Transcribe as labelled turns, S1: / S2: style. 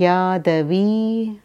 S1: यादवी